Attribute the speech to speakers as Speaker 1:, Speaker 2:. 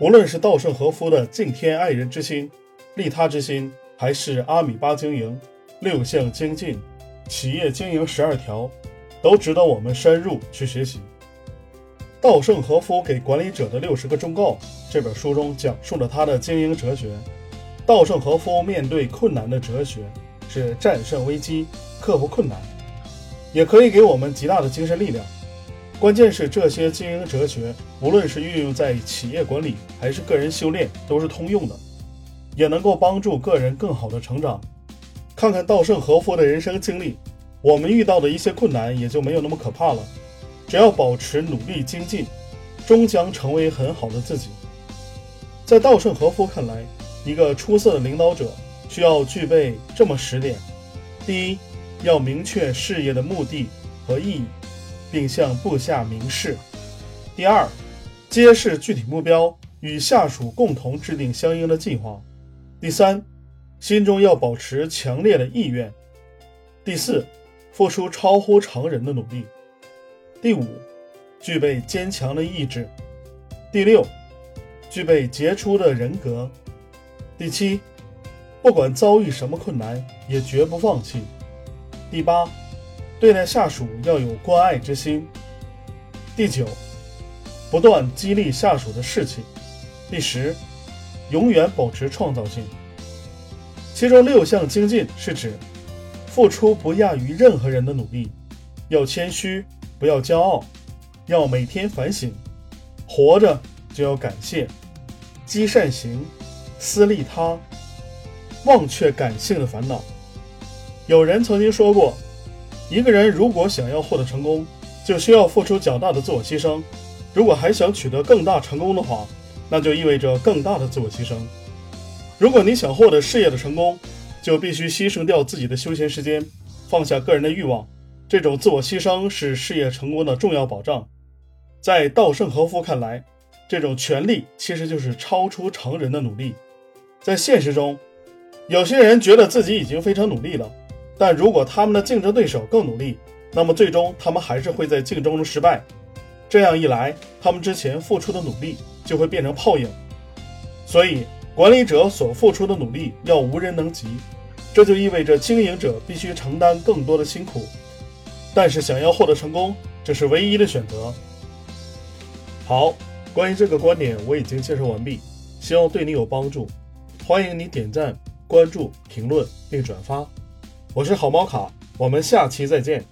Speaker 1: 无论是稻盛和夫的敬天爱人之心、利他之心，还是阿米巴经营、六项精进、企业经营十二条，都值得我们深入去学习。稻盛和夫给管理者的六十个忠告这本书中讲述了他的经营哲学。稻盛和夫面对困难的哲学是战胜危机、克服困难，也可以给我们极大的精神力量。关键是这些经营哲学，无论是运用在企业管理还是个人修炼，都是通用的，也能够帮助个人更好的成长。看看稻盛和夫的人生经历，我们遇到的一些困难也就没有那么可怕了。只要保持努力精进，终将成为很好的自己。在稻盛和夫看来，一个出色的领导者需要具备这么十点：第一，要明确事业的目的和意义，并向部下明示；第二，揭示具体目标，与下属共同制定相应的计划；第三，心中要保持强烈的意愿；第四，付出超乎常人的努力。第五，具备坚强的意志；第六，具备杰出的人格；第七，不管遭遇什么困难也绝不放弃；第八，对待下属要有关爱之心；第九，不断激励下属的士气；第十，永远保持创造性。其中六项精进是指付出不亚于任何人的努力，要谦虚。不要骄傲，要每天反省，活着就要感谢，积善行，思利他，忘却感性的烦恼。有人曾经说过，一个人如果想要获得成功，就需要付出较大的自我牺牲。如果还想取得更大成功的话，那就意味着更大的自我牺牲。如果你想获得事业的成功，就必须牺牲掉自己的休闲时间，放下个人的欲望。这种自我牺牲是事业成功的重要保障。在稻盛和夫看来，这种权利其实就是超出常人的努力。在现实中，有些人觉得自己已经非常努力了，但如果他们的竞争对手更努力，那么最终他们还是会在竞争中失败。这样一来，他们之前付出的努力就会变成泡影。所以，管理者所付出的努力要无人能及，这就意味着经营者必须承担更多的辛苦。但是想要获得成功，这是唯一的选择。好，关于这个观点我已经介绍完毕，希望对你有帮助。欢迎你点赞、关注、评论并转发。我是好猫卡，我们下期再见。